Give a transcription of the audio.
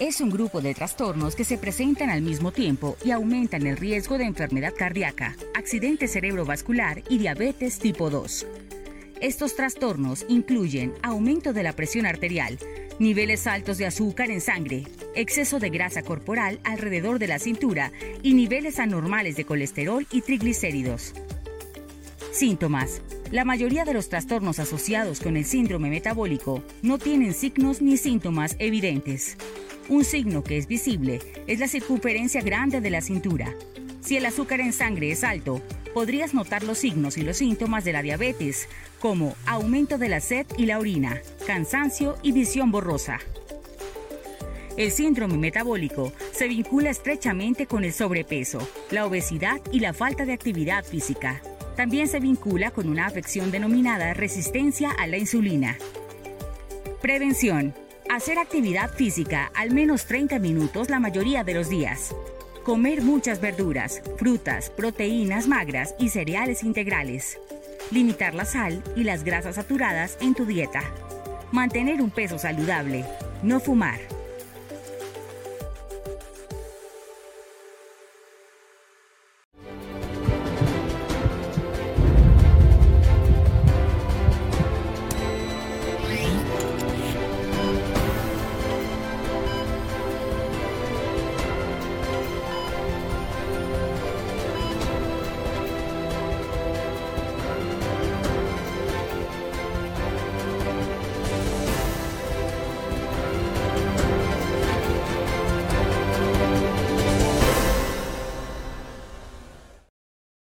Es un grupo de trastornos que se presentan al mismo tiempo y aumentan el riesgo de enfermedad cardíaca, accidente cerebrovascular y diabetes tipo 2. Estos trastornos incluyen aumento de la presión arterial, niveles altos de azúcar en sangre, exceso de grasa corporal alrededor de la cintura y niveles anormales de colesterol y triglicéridos. Síntomas. La mayoría de los trastornos asociados con el síndrome metabólico no tienen signos ni síntomas evidentes. Un signo que es visible es la circunferencia grande de la cintura. Si el azúcar en sangre es alto, podrías notar los signos y los síntomas de la diabetes, como aumento de la sed y la orina, cansancio y visión borrosa. El síndrome metabólico se vincula estrechamente con el sobrepeso, la obesidad y la falta de actividad física. También se vincula con una afección denominada resistencia a la insulina. Prevención. Hacer actividad física al menos 30 minutos la mayoría de los días. Comer muchas verduras, frutas, proteínas magras y cereales integrales. Limitar la sal y las grasas saturadas en tu dieta. Mantener un peso saludable. No fumar.